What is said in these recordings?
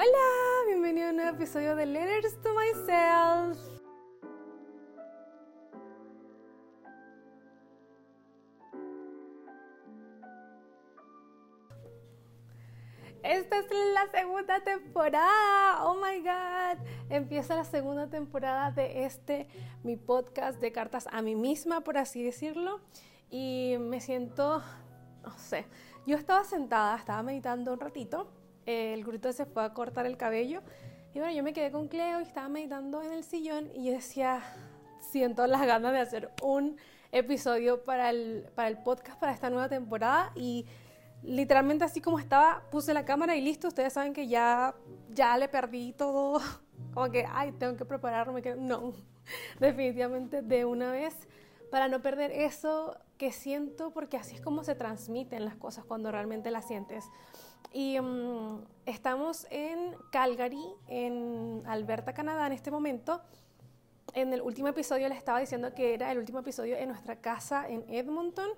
Hola, bienvenido a un nuevo episodio de Letters to Myself. Esta es la segunda temporada. Oh my god. Empieza la segunda temporada de este mi podcast de cartas a mí misma, por así decirlo. Y me siento, no sé, yo estaba sentada, estaba meditando un ratito el grito se fue a cortar el cabello. Y bueno, yo me quedé con Cleo y estaba meditando en el sillón y yo decía, siento las ganas de hacer un episodio para el, para el podcast, para esta nueva temporada. Y literalmente así como estaba, puse la cámara y listo. Ustedes saben que ya, ya le perdí todo. Como que, ay, tengo que prepararme. Que no, definitivamente de una vez. Para no perder eso que siento, porque así es como se transmiten las cosas cuando realmente las sientes. Y mm, estamos en Calgary, en Alberta, Canadá, en este momento. En el último episodio les estaba diciendo que era el último episodio en nuestra casa en Edmonton.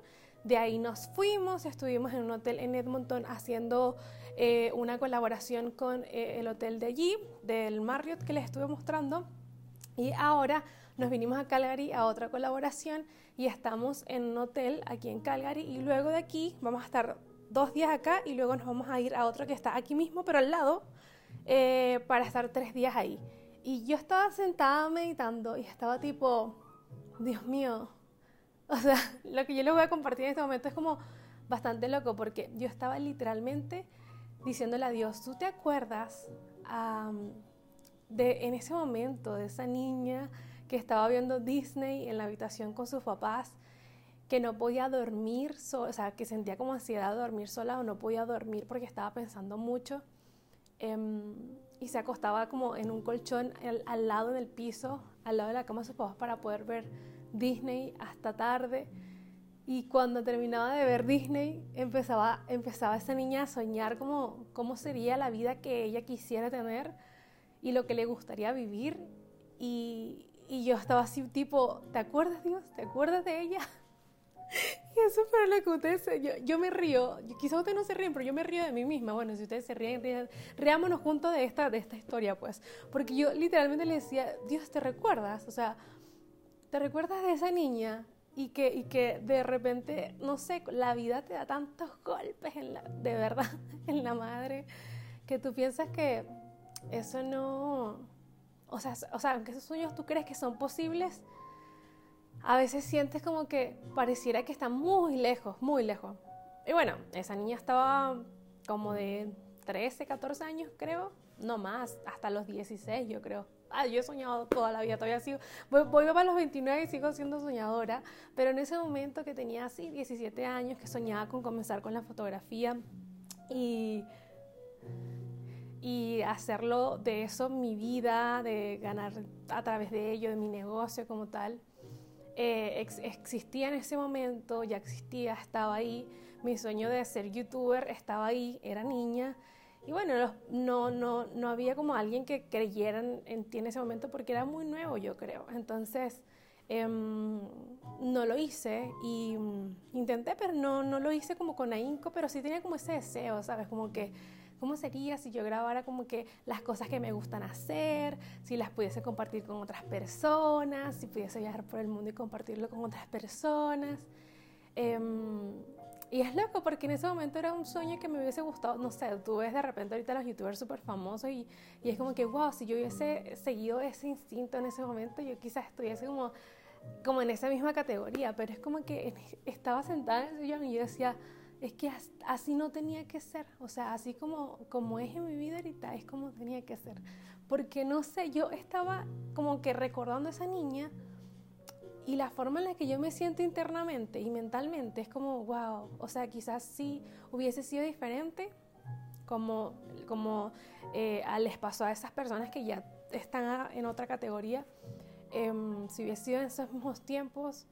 De ahí nos fuimos, estuvimos en un hotel en Edmonton haciendo eh, una colaboración con eh, el hotel de allí, del Marriott que les estuve mostrando. Y ahora nos vinimos a Calgary a otra colaboración y estamos en un hotel aquí en Calgary y luego de aquí vamos a estar dos días acá y luego nos vamos a ir a otro que está aquí mismo, pero al lado, eh, para estar tres días ahí. Y yo estaba sentada meditando y estaba tipo, Dios mío, o sea, lo que yo les voy a compartir en este momento es como bastante loco porque yo estaba literalmente diciéndole a Dios, ¿tú te acuerdas de en ese momento de esa niña que estaba viendo Disney en la habitación con sus papás? Que no podía dormir, o sea, que sentía como ansiedad de dormir sola o no podía dormir porque estaba pensando mucho. Em, y se acostaba como en un colchón al, lado del piso, al lado de la cama de sus papás para poder ver Disney hasta tarde. Y cuando terminaba de ver Disney, empezaba, empezaba esa niña a soñar como cómo sería la vida que ella quisiera tener y lo que le gustaría vivir. Y, y yo estaba así tipo, ¿te acuerdas Dios? ¿Te acuerdas de ella? Y eso para lo que ustedes, yo, yo me río, quizás ustedes no se ríen, pero yo me río de mí misma. Bueno, si ustedes se ríen, ríen riámonos juntos de esta, de esta historia, pues. Porque yo literalmente le decía, Dios, ¿te recuerdas? O sea, ¿te recuerdas de esa niña? Y que, y que de repente, no sé, la vida te da tantos golpes, en la, de verdad, en la madre, que tú piensas que eso no... O sea, o sea, aunque esos sueños tú crees que son posibles, a veces sientes como que pareciera que está muy lejos, muy lejos. Y bueno, esa niña estaba como de 13, 14 años, creo, no más, hasta los 16, yo creo. Ah, yo he soñado toda la vida, todavía sigo, voy, voy para los 29 y sigo siendo soñadora, pero en ese momento que tenía así 17 años, que soñaba con comenzar con la fotografía y, y hacerlo de eso mi vida, de ganar a través de ello, de mi negocio como tal, eh, existía en ese momento, ya existía, estaba ahí. Mi sueño de ser youtuber estaba ahí, era niña. Y bueno, no, no, no había como alguien que creyera en, ti en ese momento porque era muy nuevo, yo creo. Entonces, em, no lo hice y mm, intenté, pero no, no lo hice como con ahínco, pero sí tenía como ese deseo, ¿sabes? Como que ¿Cómo sería si yo grabara como que las cosas que me gustan hacer, si las pudiese compartir con otras personas, si pudiese viajar por el mundo y compartirlo con otras personas? Em, y es loco porque en ese momento era un sueño que me hubiese gustado, no sé, tú ves de repente ahorita los youtubers súper famosos y, y, es como que, wow, si yo hubiese seguido ese instinto en ese momento, yo quizás estuviese como, como en esa misma categoría, pero es como que estaba sentada en el sillón y yo decía, es que así no tenía que ser, o sea, así como, como es en mi vida ahorita, es como tenía que ser. Porque no sé, yo estaba como que recordando a esa niña y la forma en la que yo me siento internamente y mentalmente es como, wow, o sea, quizás sí hubiese sido diferente, como, como eh, les pasó a esas personas que ya están en otra categoría. Em, si hubiese sido en esos mismos tiempos,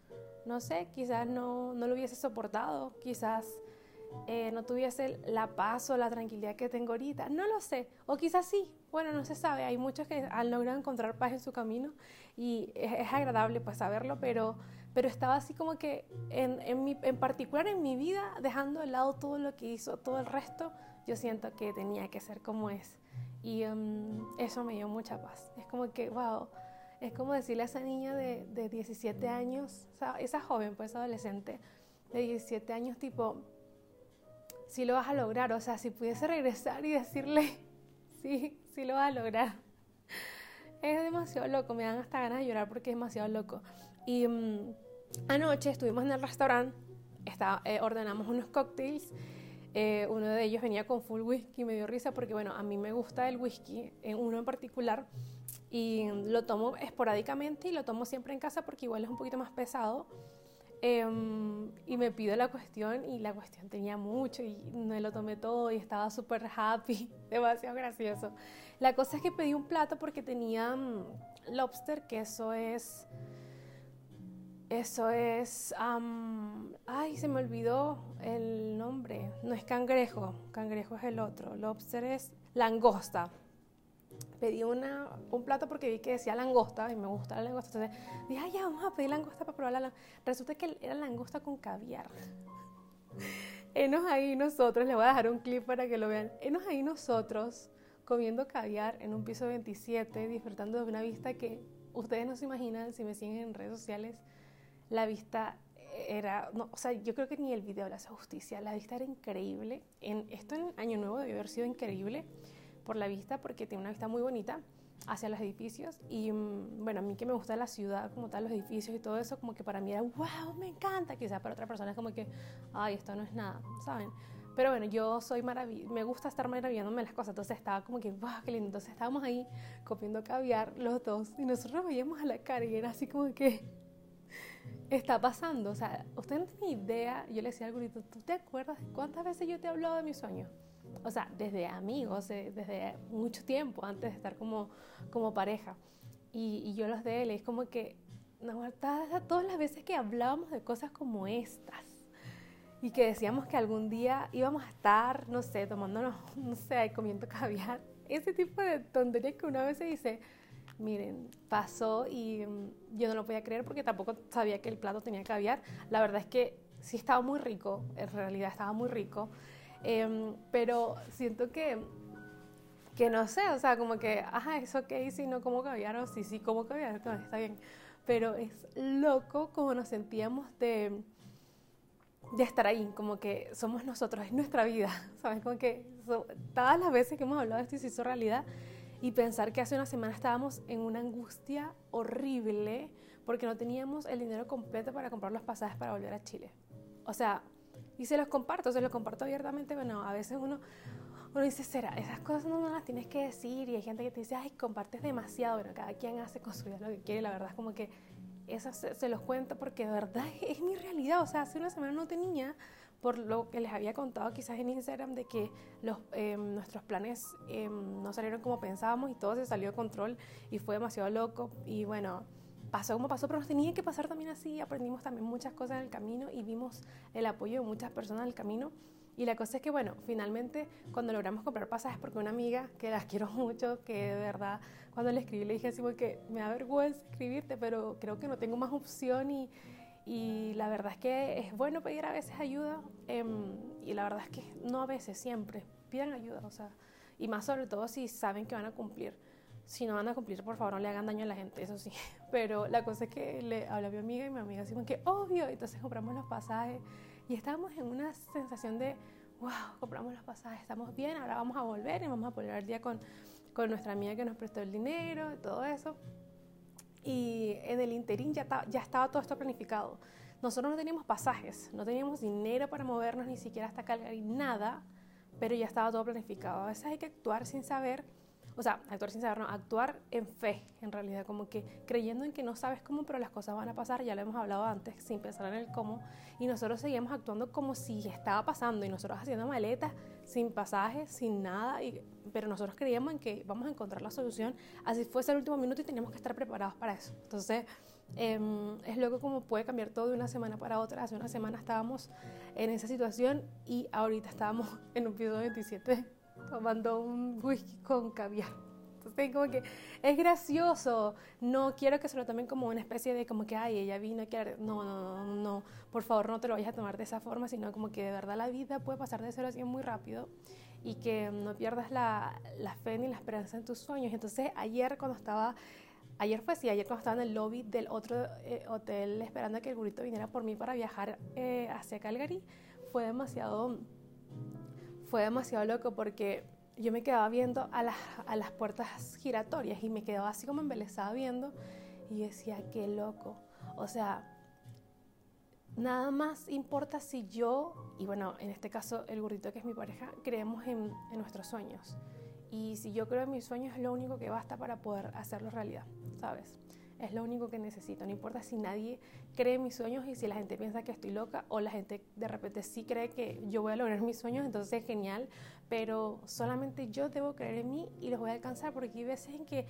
no sé, quizás no, no lo hubiese soportado, quizás eh, no tuviese la paz o la tranquilidad que tengo ahorita. No lo sé. O quizás sí. Bueno, no se sabe. Hay muchos que han logrado encontrar paz en su camino y es, agradable pues saberlo, pero, pero estaba así como que en, en, particular en mi vida, dejando de lado todo lo que hizo, todo el resto, yo siento que tenía que ser como es. Y em, eso me dio mucha paz. Es como que, wow, es como decirle a esa niña de, de 17 años, esa joven, pues adolescente, de 17 años, tipo, si lo vas a lograr, o sea, si pudiese regresar y decirle, sí, sí lo vas a lograr. Es demasiado loco, me dan hasta ganas de llorar porque es demasiado loco. Y em, anoche estuvimos en el restaurante, eh, ordenamos unos cócteles eh, uno de ellos venía con full whisky, me dio risa porque, bueno, a mí me gusta el whisky, en uno en particular, y lo tomo esporádicamente y lo tomo siempre en casa porque igual es un poquito más pesado. Em, y me pido la cuestión y la cuestión tenía mucho y me lo tomé todo y estaba súper happy, demasiado gracioso. La cosa es que pedí un plato porque tenía mm, lobster, que eso es eso es, ay, se me olvidó el nombre. No es cangrejo, cangrejo es el otro. Lobster es langosta. Pedí una, un plato porque vi que decía langosta y me gusta la langosta. Entonces dije, ay, ya, vamos a pedir langosta para probarla. Resulta que era langosta con caviar. Enos ahí nosotros, les voy a dejar un clip para que lo vean. Enos ahí nosotros comiendo caviar en un piso 27, disfrutando de una vista que ustedes no se imaginan si me siguen en redes sociales la vista era, no, o sea, yo creo que ni el video le hace justicia, la vista era increíble. En, esto en Año Nuevo debió haber sido increíble por la vista, porque tiene una vista muy bonita hacia los edificios. Y mm, bueno, a mí que me gusta la ciudad, como tal, los edificios y todo eso, como que para mí era, wow, me encanta. Quizás para otra persona es como que, ay, esto no es nada, ¿saben? Pero bueno, yo soy maravillosa, me gusta estar maravillándome las cosas, entonces estaba como que, wow, qué lindo. Entonces estábamos ahí comiendo caviar los dos y nosotros veíamos a la cara y era así como que, está pasando. O sea, usted no tiene idea. Yo le decía al gurito, ¿tú te acuerdas cuántas veces yo te he hablado de mi sueño? O sea, desde amigos, desde mucho tiempo, antes de estar como, como pareja. Y, yo los de él, es como que, no, todas las veces que hablábamos de cosas como estas y que decíamos que algún día íbamos a estar, no sé, tomándonos, no sé, comiendo caviar. Ese tipo de tonterías que una vez se dice, miren, pasó y mm, yo no lo podía creer porque tampoco sabía que el plato tenía caviar. La verdad es que sí estaba muy rico, en realidad estaba muy rico, em, pero siento que, que no sé, o sea, como que, ajá, es ok si no como caviar o sí, sí como caviar, está bien. Pero es loco como nos sentíamos de, de estar ahí, como que somos nosotros, es nuestra vida, ¿sabes? Como que todas las veces que hemos hablado de esto y se hizo realidad, y pensar que hace una semana estábamos en una angustia horrible porque no teníamos el dinero completo para comprar los pasajes para volver a Chile. O sea, y se los comparto, se los comparto abiertamente, bueno, a veces uno, uno dice, será, esas cosas no, las tienes que decir y hay gente que te dice, ay, compartes demasiado, bueno, cada quien hace con su vida lo que quiere, la verdad es como que eso se, los cuento porque de verdad es, es mi realidad, o sea, hace una semana no tenía por lo que les había contado quizás en Instagram de que los, em, nuestros planes em, no salieron como pensábamos y todo se salió de control y fue demasiado loco. Y bueno, pasó como pasó, pero nos tenía que pasar también así, aprendimos también muchas cosas en el camino y vimos el apoyo de muchas personas en el camino. Y la cosa es que, bueno, finalmente cuando logramos comprar pasajes, porque una amiga que las quiero mucho, que de verdad cuando le escribí le dije así, porque me da vergüenza escribirte, pero creo que no tengo más opción y, y la verdad es que es bueno pedir a veces ayuda em, y la verdad es que no a veces, siempre pidan ayuda, o sea, y más sobre todo si saben que van a cumplir. Si no van a cumplir, por favor, no le hagan daño a la gente, eso sí. Pero la cosa es que le hablé a mi amiga y mi amiga como que, obvio, entonces compramos los pasajes y estábamos en una sensación de, wow, compramos los pasajes, estamos bien, ahora vamos a volver y vamos a poner al día con, con nuestra amiga que nos prestó el dinero y todo eso. Y en el interín ya, ya estaba todo esto planificado. Nosotros no teníamos pasajes, no teníamos dinero para movernos ni siquiera hasta Calgary, nada, pero ya estaba todo planificado. A veces hay que actuar sin saber o sea, actuar sin saber, no, actuar en fe, en realidad, como que creyendo en que no sabes cómo, pero las cosas van a pasar, ya lo hemos hablado antes, sin pensar en el cómo, y nosotros seguíamos actuando como si estaba pasando, y nosotros haciendo maletas, sin pasajes, sin nada, y, pero nosotros creíamos en que vamos a encontrar la solución, así fuese el último minuto y teníamos que estar preparados para eso. Entonces, em, es loco como puede cambiar todo de una semana para otra. Hace una semana estábamos en esa situación y ahorita estábamos en un piso 27 tomando un whisky con caviar. Entonces, como que es gracioso. No quiero que se lo tomen como una especie de como que, ay, ella vino a No, no, no, no. Por favor, no te lo vayas a tomar de esa forma, sino como que de verdad la vida puede pasar de cero a 100 muy rápido. y que no pierdas la, fe ni la esperanza en tus sueños. Entonces ayer cuando estaba, ayer fue así, ayer cuando estaba en el lobby del otro eh, hotel esperando a que el burrito viniera por mí para viajar eh, hacia Calgary, fue demasiado, fue demasiado loco porque yo me quedaba viendo a las, a las puertas giratorias y me quedaba así como embelesada viendo y decía, qué loco. O sea, nada más importa si yo, y bueno, en este caso el burrito que es mi pareja, creemos en, en, nuestros sueños. Y si yo creo en mis sueños es lo único que basta para poder hacerlo realidad, ¿sabes? Es lo único que necesito. No importa si nadie cree en mis sueños y si la gente piensa que estoy loca o la gente de repente sí cree que yo voy a lograr mis sueños, entonces es genial. Pero solamente yo debo creer en mí y los voy a alcanzar porque hay veces en que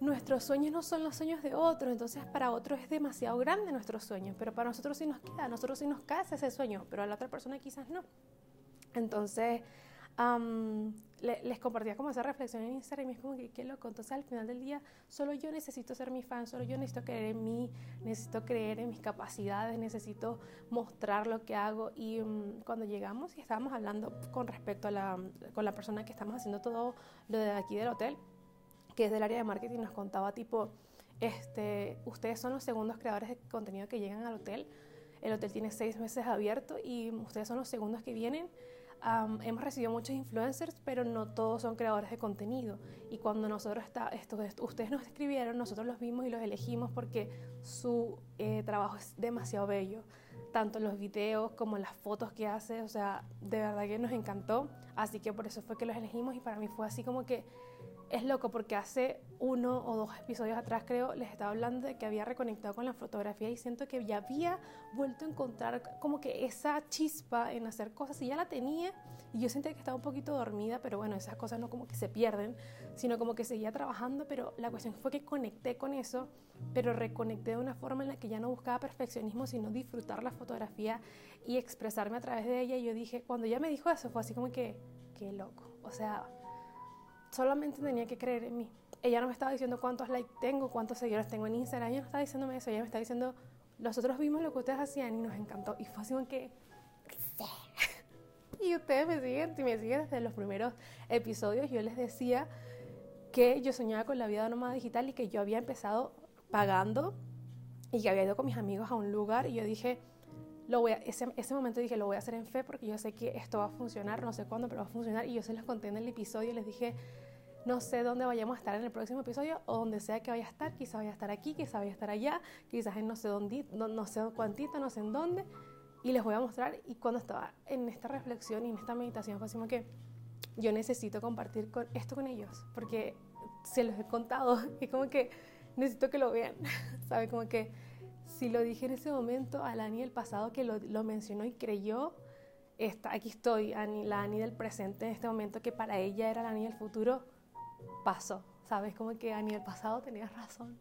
nuestros sueños no son los sueños de otros, entonces para otros es demasiado grande nuestros sueños, pero para nosotros sí nos queda, a nosotros sí nos casa ese sueño, pero a la otra persona quizás no. Entonces, les compartía como esa reflexión en Instagram y es como que qué loco, entonces al final del día solo yo necesito ser mi fan, solo yo necesito creer en mí, necesito creer en mis capacidades, necesito mostrar lo que hago y cuando llegamos y estábamos hablando con respecto a la, con la persona que estamos haciendo todo lo de aquí del hotel, que es del área de marketing, nos contaba tipo, este, ustedes son los segundos creadores de contenido que llegan al hotel. El hotel tiene seis meses abierto y ustedes son los segundos que vienen. Hemos recibido muchos influencers, pero no todos son creadores de contenido. Y cuando nosotros está, esto, ustedes nos escribieron, nosotros los vimos y los elegimos porque su eh, trabajo es demasiado bello. Tanto los videos como las fotos que hace, o sea, de verdad que nos encantó. Así que por eso fue que los elegimos y para mí fue así como que es loco porque hace uno o dos episodios atrás creo les estaba hablando de que había reconectado con la fotografía y siento que ya había vuelto a encontrar como que esa chispa en hacer cosas y ya la tenía. Y yo sentía que estaba un poquito dormida pero bueno esas cosas no como que se pierden sino como que seguía trabajando pero la cuestión fue que conecté con eso pero reconecté de una forma en la que ya no buscaba perfeccionismo sino disfrutar la fotografía y expresarme a través de ella y yo dije cuando ella me dijo eso fue así como que qué loco o sea solamente tenía que creer en mí. Ella no me estaba diciendo cuántos likes tengo, cuántos seguidores tengo en Instagram, ella no estaba diciéndome eso, ella me estaba diciendo, nosotros vimos lo que ustedes hacían y nos encantó. Y fue así como que, y ustedes me siguen, si me siguen desde los primeros episodios, yo les decía que yo soñaba con la vida nómada digital y que yo había empezado pagando y que había ido con mis amigos a un lugar y yo dije, lo voy a, ese, ese momento dije, lo voy a hacer en fe porque yo sé que esto va a funcionar, no sé cuándo, pero va a funcionar. Y yo se los conté en el episodio y les dije, no sé dónde vayamos a estar en el próximo episodio o donde sea que vaya a estar, quizás vaya a estar aquí, quizás vaya a estar allá, quizás en no sé dónde, no, no sé cuántito, no sé en dónde. Y les voy a mostrar. Y cuando estaba en esta reflexión y en esta meditación fue así como que yo necesito compartir con, esto con ellos porque se los he contado y como que necesito que lo vean, ¿sabe? Como que si lo dije en ese momento a la Ani del pasado que lo, mencionó y creyó, está, aquí estoy, Ani, la Ani del presente en este momento que para ella era la Ani del futuro, pasó. ¿Sabes? Como que Ani del pasado tenía razón.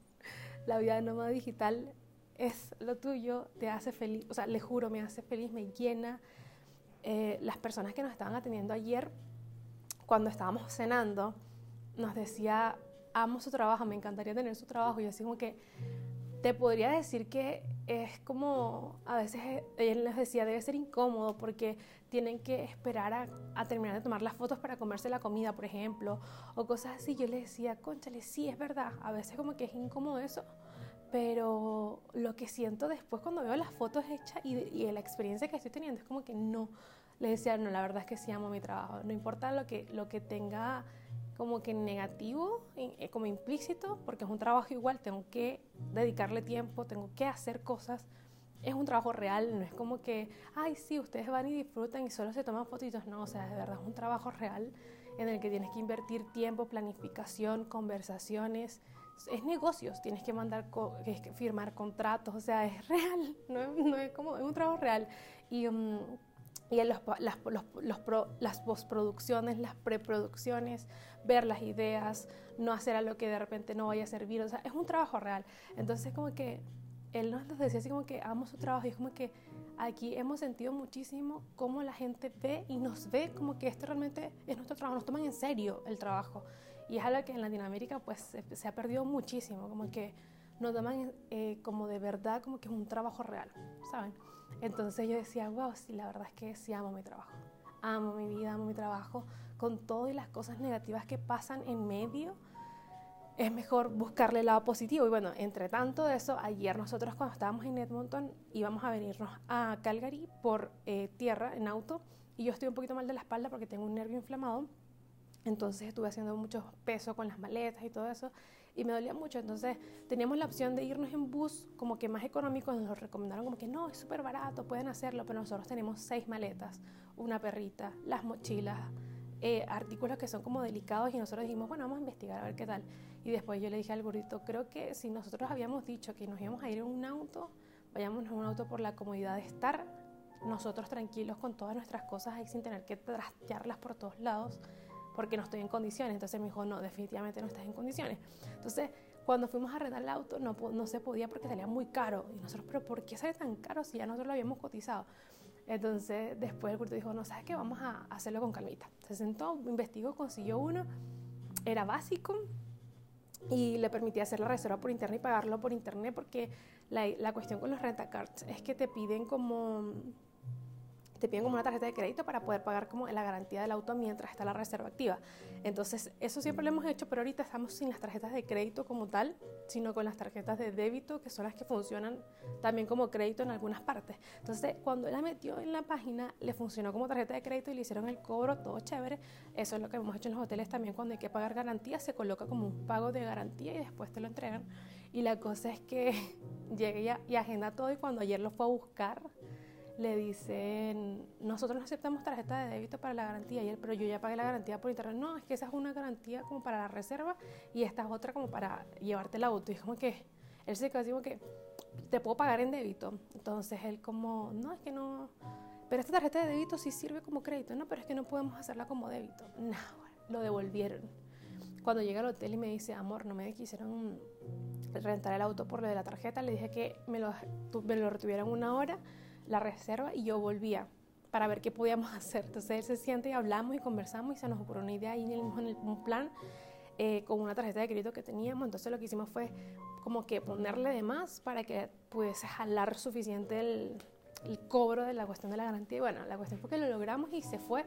La vida nómada digital es lo tuyo, te hace feliz, o sea, le juro, me hace feliz, me llena. Eh, las personas que nos estaban atendiendo ayer, cuando estábamos cenando, nos decía, amo su trabajo, me encantaría tener su trabajo. Y así como que te podría decir que es como, a veces él les decía, debe ser incómodo porque tienen que esperar a, terminar de tomar las fotos para comerse la comida, por ejemplo, o cosas así. Yo le decía, conchale, sí, es verdad, a veces como que es incómodo eso, pero lo que siento después cuando veo las fotos hechas y, y la experiencia que estoy teniendo es como que no. Le decía, no, la verdad es que sí amo mi trabajo, no importa lo que, lo que tenga como que negativo, eh, como implícito, porque es un trabajo igual, tengo que dedicarle tiempo, tengo que hacer cosas. Es un trabajo real, no es como que, ay, sí, ustedes van y disfrutan y solo se toman fotitos. No, o sea, de verdad es un trabajo real en el que tienes que invertir tiempo, planificación, conversaciones. Es negocios, tienes que mandar, que firmar contratos, o sea, es real, no, es como, es un trabajo real. Y. Um, y en las, las postproducciones, las preproducciones, ver las ideas, no hacer algo que de repente no vaya a servir, o sea, es un trabajo real. Entonces como que él nos decía así como que amo su trabajo y es como que aquí hemos sentido muchísimo cómo la gente ve y nos ve como que esto realmente es nuestro trabajo, nos toman en serio el trabajo. Y es algo que en Latinoamérica pues se, ha perdido muchísimo, como que nos toman eh, como de verdad como que es un trabajo real, ¿saben? Entonces yo decía, wow, sí, la verdad es que sí amo mi trabajo. amo mi vida, amo mi trabajo, con todo y las cosas negativas que pasan en medio, es mejor buscarle el lado positivo. Y bueno, entre tanto de eso, ayer nosotros cuando estábamos en Edmonton íbamos a venirnos a Calgary por eh, tierra en auto y yo estoy un poquito mal de la espalda porque tengo un nervio inflamado. Entonces estuve haciendo mucho peso con las maletas y todo eso y me dolía mucho. Entonces teníamos la opción de irnos en bus como que más económico, nos lo recomendaron como que no, es súper barato, pueden hacerlo, pero nosotros tenemos seis maletas, una perrita, las mochilas, eh, artículos que son como delicados y nosotros dijimos, bueno, vamos a investigar a ver qué tal. Y después yo le dije al gordito, creo que si nosotros habíamos dicho que nos íbamos a ir en un auto, vayamos en un auto por la comodidad de estar nosotros tranquilos con todas nuestras cosas ahí sin tener que trastearlas por todos lados porque no estoy en condiciones. Entonces me dijo, no, definitivamente no estás en condiciones. Entonces, cuando fuimos a rentar el auto, no, no se podía porque salía muy caro. Y nosotros, pero ¿por qué sale tan caro si ya nosotros lo habíamos cotizado? Entonces, después el curso dijo, no, ¿sabes qué? Vamos a hacerlo con calmita. Se sentó, investigó, consiguió uno, era básico y le permitía hacer la reserva por internet y pagarlo por internet porque la, la cuestión con los rentacards es que te piden como te piden como una tarjeta de crédito para poder pagar como la garantía del auto mientras está la reserva activa. Entonces, eso siempre lo hemos hecho, pero ahorita estamos sin las tarjetas de crédito como tal, sino con las tarjetas de débito, que son las que funcionan también como crédito en algunas partes. Entonces, cuando la metió en la página, le funcionó como tarjeta de crédito y le hicieron el cobro, todo chévere. Eso es lo que hemos hecho en los hoteles también, cuando hay que pagar garantía, se coloca como un pago de garantía y después te lo entregan. Y la cosa es que llegue y agenda todo y cuando ayer lo fue a buscar, le dicen, nosotros no aceptamos tarjeta de débito para la garantía, y él, pero yo ya pagué la garantía por internet. No, es que esa es una garantía como para la reserva y esta es otra como para llevarte el auto. Y es como que, él se quedó así como que, te puedo pagar en débito. Entonces él como, no, es que no, pero esta tarjeta de débito sí sirve como crédito. No, pero es que no podemos hacerla como débito. No, lo devolvieron. Cuando llega al hotel y me dice, amor, no me quisieron rentar el auto por lo de la tarjeta, le dije que me lo, me lo retuvieran una hora la reserva y yo volvía para ver qué podíamos hacer. Entonces él se siente y hablamos y conversamos y se nos ocurrió una idea el, un plan eh, con una tarjeta de crédito que teníamos. Entonces lo que hicimos fue como que ponerle de más para que pudiese jalar suficiente el, cobro de la cuestión de la garantía. Y bueno, la cuestión fue que lo logramos y se fue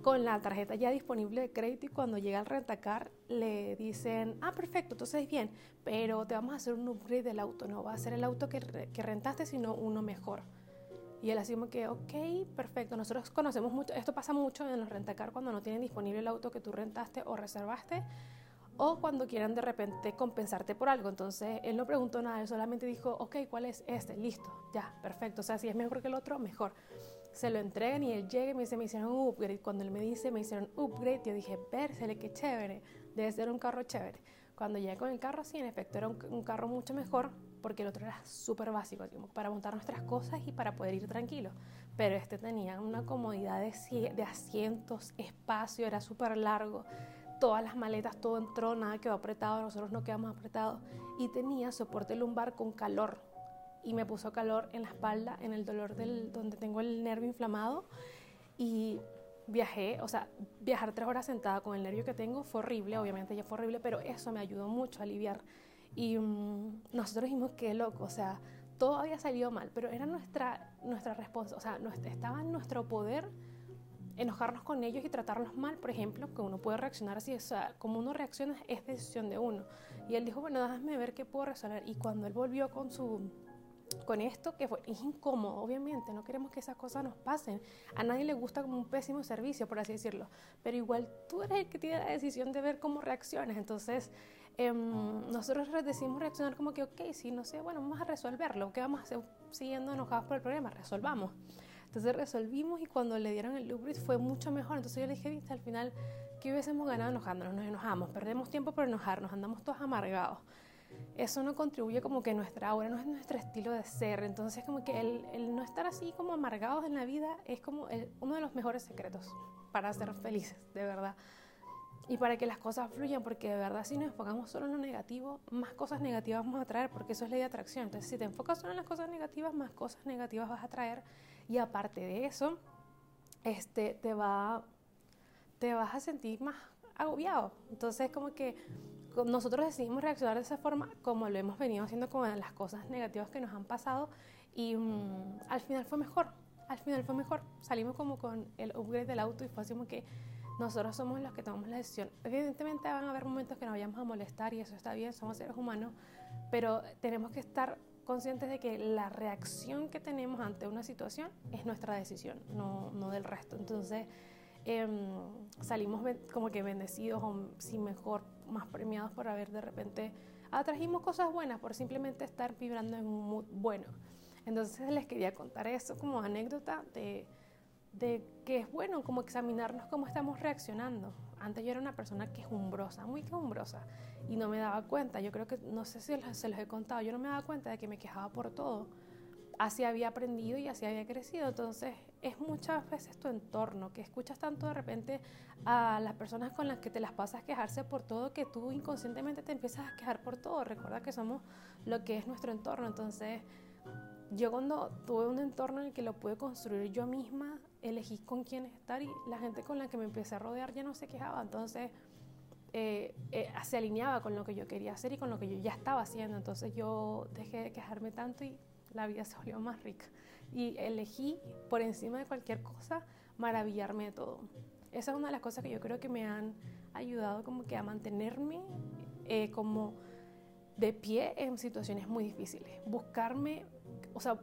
con la tarjeta ya disponible de crédito y cuando llega al rentacar le dicen, ah, perfecto, entonces bien, pero te vamos a hacer un upgrade del auto, no va a ser el auto que, que rentaste, sino uno mejor. Y él así como que, ok, perfecto, nosotros conocemos mucho, esto pasa mucho en los rentacar cuando no tienen disponible el auto que tú rentaste o reservaste, o cuando quieran de repente compensarte por algo. Entonces él no preguntó nada, él solamente dijo, ok, ¿cuál es este? Listo, ya, perfecto. O sea, si es mejor que el otro, mejor. Se lo entregan y él llega y me dice, me hicieron un upgrade. Cuando él me dice, me hicieron upgrade, yo dije, vérsele, qué chévere, debe ser un carro chévere. Cuando llegué con el carro, sí, en efecto, era un carro mucho mejor, porque el otro era súper básico, para montar nuestras cosas y para poder ir tranquilos. Pero este tenía una comodidad de, de asientos, espacio, era súper largo, todas las maletas, todo entró, nada quedó apretado, nosotros no quedamos apretados. Y tenía soporte lumbar con calor. Y me puso calor en la espalda, en el dolor del, donde tengo el nervio inflamado. Y viajé, o sea, viajar tres horas sentada con el nervio que tengo fue horrible, obviamente ya fue horrible, pero eso me ayudó mucho a aliviar y mm, nosotros dijimos, qué loco, o sea, todo había salido mal, pero era nuestra, nuestra responsabilidad, o sea, estaba en nuestro poder enojarnos con ellos y tratarlos mal, por ejemplo, que uno puede reaccionar así, o sea, como uno reacciona es decisión de uno. Y él dijo, bueno, déjame ver qué puedo resolver. Y cuando él volvió con su con esto que fue es incómodo, obviamente, no queremos que esas cosas nos pasen. A nadie le gusta como un pésimo servicio, por así decirlo, pero igual tú eres el que tiene la decisión de ver cómo reaccionas. Entonces, Em, nosotros decidimos reaccionar como que, ok, si no sé, bueno, vamos a resolverlo, ¿qué vamos a hacer siguiendo enojados por el problema? Resolvamos. Entonces resolvimos y cuando le dieron el upgrade fue mucho mejor. Entonces yo le dije, viste, al final, ¿qué hubiésemos ganado enojándonos? Nos enojamos, perdemos tiempo por enojarnos, andamos todos amargados. Eso no contribuye como que nuestra aura, no es nuestro estilo de ser. Entonces como que el, el no estar así como amargados en la vida es como uno de los mejores secretos para ser felices, de verdad y para que las cosas fluyan, porque de verdad si nos enfocamos solo en lo negativo, más cosas negativas vamos a traer, porque eso es ley de atracción. Entonces, si te enfocas solo en las cosas negativas, más cosas negativas vas a traer y aparte de eso, este, te, va, te vas a sentir más agobiado. Entonces, como que nosotros decidimos reaccionar de esa forma, como lo hemos venido haciendo con las cosas negativas que nos han pasado y mm, al final fue mejor al final fue mejor. Salimos como con el upgrade del auto y fue así como que nosotros somos los que tomamos la decisión. Evidentemente van a haber momentos que nos vayamos a molestar y eso está bien, somos seres humanos, pero tenemos que estar conscientes de que la reacción que tenemos ante una situación es nuestra decisión, no, no del resto. Entonces, em, salimos como que bendecidos o si mejor, más premiados por haber de repente atrajimos cosas buenas, por simplemente estar vibrando en un mood bueno. Entonces les quería contar eso como anécdota de, de que es bueno como examinarnos cómo estamos reaccionando. Antes yo era una persona quejumbrosa, muy quejumbrosa, y no me daba cuenta. Yo creo que, no sé si se los he contado, yo no me daba cuenta de que me quejaba por todo. Así había aprendido y así había crecido. Entonces, es muchas veces tu entorno, que escuchas tanto de repente a las personas con las que te las pasas quejarse por todo, que tú inconscientemente te empiezas a quejar por todo. Recuerda que somos lo que es nuestro entorno. Entonces, yo cuando tuve un entorno en el que lo pude construir yo misma, elegí con quién estar y la gente con la que me empecé a rodear ya no se quejaba. Entonces, eh, eh, se alineaba con lo que yo quería hacer y con lo que yo ya estaba haciendo. Entonces yo dejé de quejarme tanto y la vida se volvió más rica. Y elegí por encima de cualquier cosa maravillarme de todo. Esa es una de las cosas que yo creo que me han ayudado como que a mantenerme eh, como de pie en situaciones muy difíciles. Buscarme, o sea,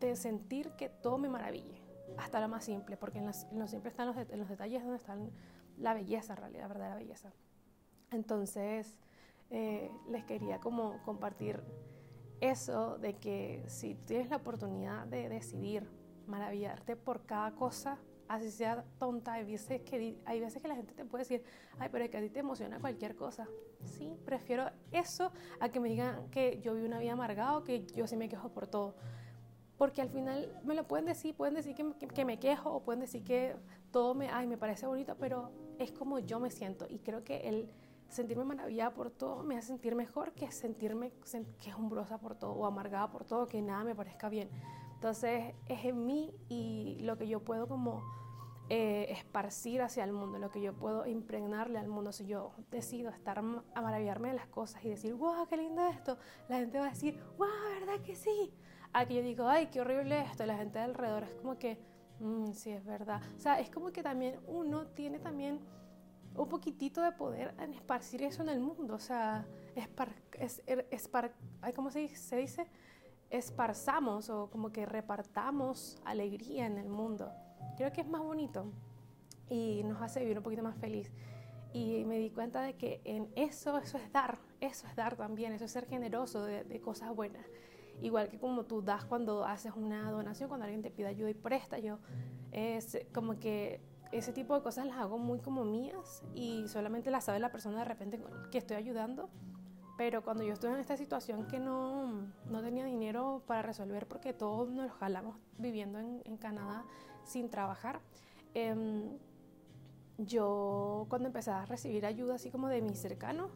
de sentir que todo me maraville, hasta lo más simple, porque en, lo simple están los, en los detalles donde está la belleza, en la verdadera belleza. Entonces, eh, les quería como compartir eso de que si tienes la oportunidad de decidir maravillarte por cada cosa, así sea tonta, hay veces que, hay veces que la gente te puede decir, ay, pero es que a ti te emociona cualquier cosa. Sí, prefiero eso a que me digan que yo vi una vida amargada o que yo sí me quejo por todo. Porque al final me lo pueden decir, pueden decir que, que, me quejo o pueden decir que todo me, ay, me parece bonito, pero es como yo me siento. Y creo que el sentirme maravillada por todo me hace sentir mejor que sentirme quejumbrosa por todo o amargada por todo, que nada me parezca bien. Entonces es en mí y lo que yo puedo como eh, esparcir hacia el mundo, lo que yo puedo impregnarle al mundo. Si yo decido estar a maravillarme de las cosas y decir, wow, qué lindo esto, la gente va a decir, wow, ¿verdad que sí? A que yo digo, ay, qué horrible esto, la gente de alrededor es como que, mm, sí, es verdad. O sea, es como que también uno tiene también un poquitito de poder en esparcir eso en el mundo. O sea, espar, es, er, ¿cómo se dice? Esparzamos o como que repartamos alegría en el mundo. Creo que es más bonito y nos hace vivir un poquito más feliz. Y me di cuenta de que en eso, eso es dar, eso es dar también, eso es ser generoso de, de cosas buenas. Igual que como tú das cuando haces una donación, cuando alguien te pide ayuda y presta, yo es como que ese tipo de cosas las hago muy como mías y solamente las sabe la persona de repente que estoy ayudando. Pero cuando yo estuve en esta situación que no, no tenía dinero para resolver porque todos nos jalamos viviendo en, en Canadá sin trabajar, em, yo cuando empecé a recibir ayuda así como de mis cercanos,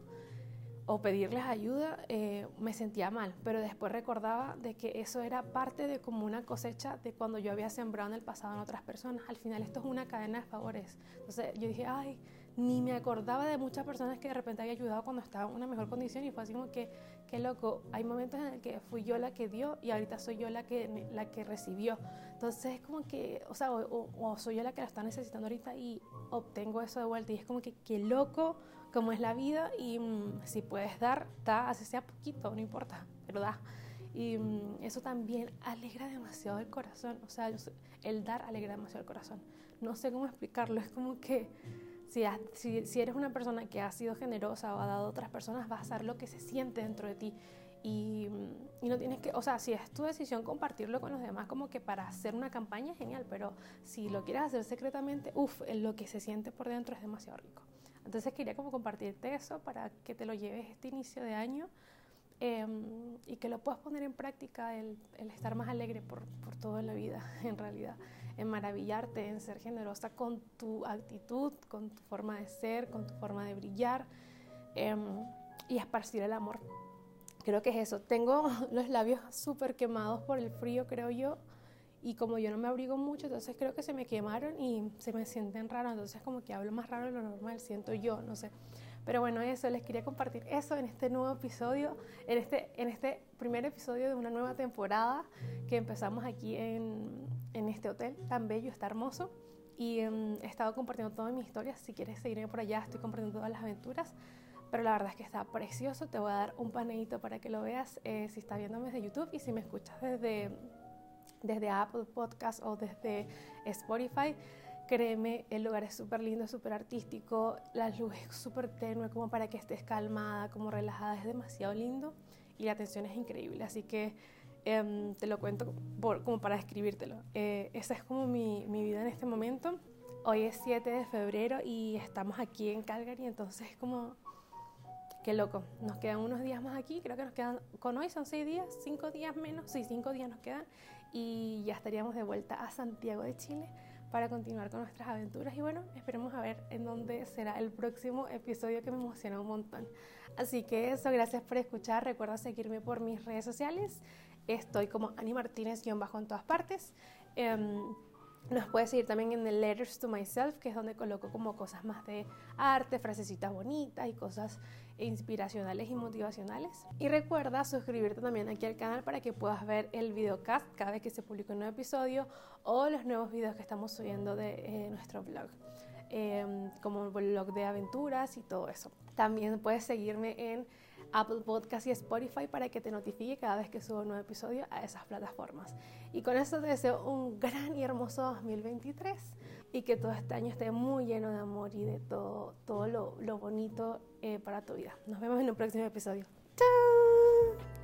o pedirles ayuda, eh, me sentía mal, pero después recordaba de que eso era parte de como una cosecha de cuando yo había sembrado en el pasado en otras personas. Al final esto es una cadena de favores. Entonces yo dije, ay, ni me acordaba de muchas personas que de repente había ayudado cuando estaba en una mejor condición y fue así como que, qué loco, hay momentos en el que fui yo la que dio y ahorita soy yo la que, la que recibió. Entonces es como que, o sea, o, soy yo la que la está necesitando ahorita y obtengo eso de vuelta y es como que, qué loco como es la vida y mm, si puedes dar, da, así sea poquito, no importa, pero da. Y mm, eso también alegra demasiado el corazón, o sea, el dar alegra demasiado el corazón. No sé cómo explicarlo, es como que si, eres una persona que ha sido generosa o ha dado a otras personas, vas a saber lo que se siente dentro de ti. Y, mm, y, no tienes que, o sea, si es tu decisión compartirlo con los demás como que para hacer una campaña, genial, pero si lo quieres hacer secretamente, uff, lo que se siente por dentro es demasiado rico. Entonces quería como compartirte eso para que te lo lleves este inicio de año em, y que lo puedas poner en práctica, el, estar más alegre por, en la vida, en realidad, en maravillarte, en ser generosa con tu actitud, con tu forma de ser, con tu forma de brillar em, y esparcir el amor. Creo que es eso. Tengo los labios súper quemados por el frío, creo yo y como yo no me abrigo mucho, entonces creo que se me quemaron y se me sienten raros, entonces como que hablo más raro de lo normal, siento yo, no sé. Pero bueno, eso, les quería compartir eso en este nuevo episodio, en este, en este primer episodio de una nueva temporada que empezamos aquí en, en este hotel tan bello, está hermoso. Y em, he estado compartiendo todas mis historias. Si quieres seguirme por allá, estoy compartiendo todas las aventuras. Pero la verdad es que está precioso. Te voy a dar un paneito para que lo veas eh, si estás viéndome desde YouTube y si me escuchas desde, desde Apple Podcast o desde Spotify. Créeme, el lugar es súper lindo, súper artístico, la luz es súper tenue como para que estés calmada, como relajada, es demasiado lindo y la atención es increíble, así que em, te lo cuento como para describírtelo. Eh, esa es como mi, mi, vida en este momento. Hoy es 7 de febrero y estamos aquí en Calgary, entonces es como, qué loco, nos quedan unos días más aquí, creo que nos quedan, con hoy son 6 días, 5 días menos, sí, 5 días nos quedan y ya estaríamos de vuelta a Santiago de Chile para continuar con nuestras aventuras y bueno, esperemos a ver en dónde será el próximo episodio que me emociona un montón. Así que eso, gracias por escuchar, recuerda seguirme por mis redes sociales, estoy como Ani Martínez-bajo en todas partes. Em, nos puedes seguir también en el Letters to Myself, que es donde coloco como cosas más de arte, frasecitas bonitas y cosas inspiracionales y motivacionales. Y recuerda suscribirte también aquí al canal para que puedas ver el videocast cada vez que se publica un nuevo episodio o los nuevos videos que estamos subiendo de eh, nuestro blog. Em, como el blog de aventuras y todo eso. También puedes seguirme en Apple Podcast y Spotify para que te notifique cada vez que subo un nuevo episodio a esas plataformas. Y con eso te deseo un gran y hermoso 2023 y que todo este año esté muy lleno de amor y de todo, todo lo, lo bonito eh, para tu vida. Nos vemos en un próximo episodio. ¡Chao!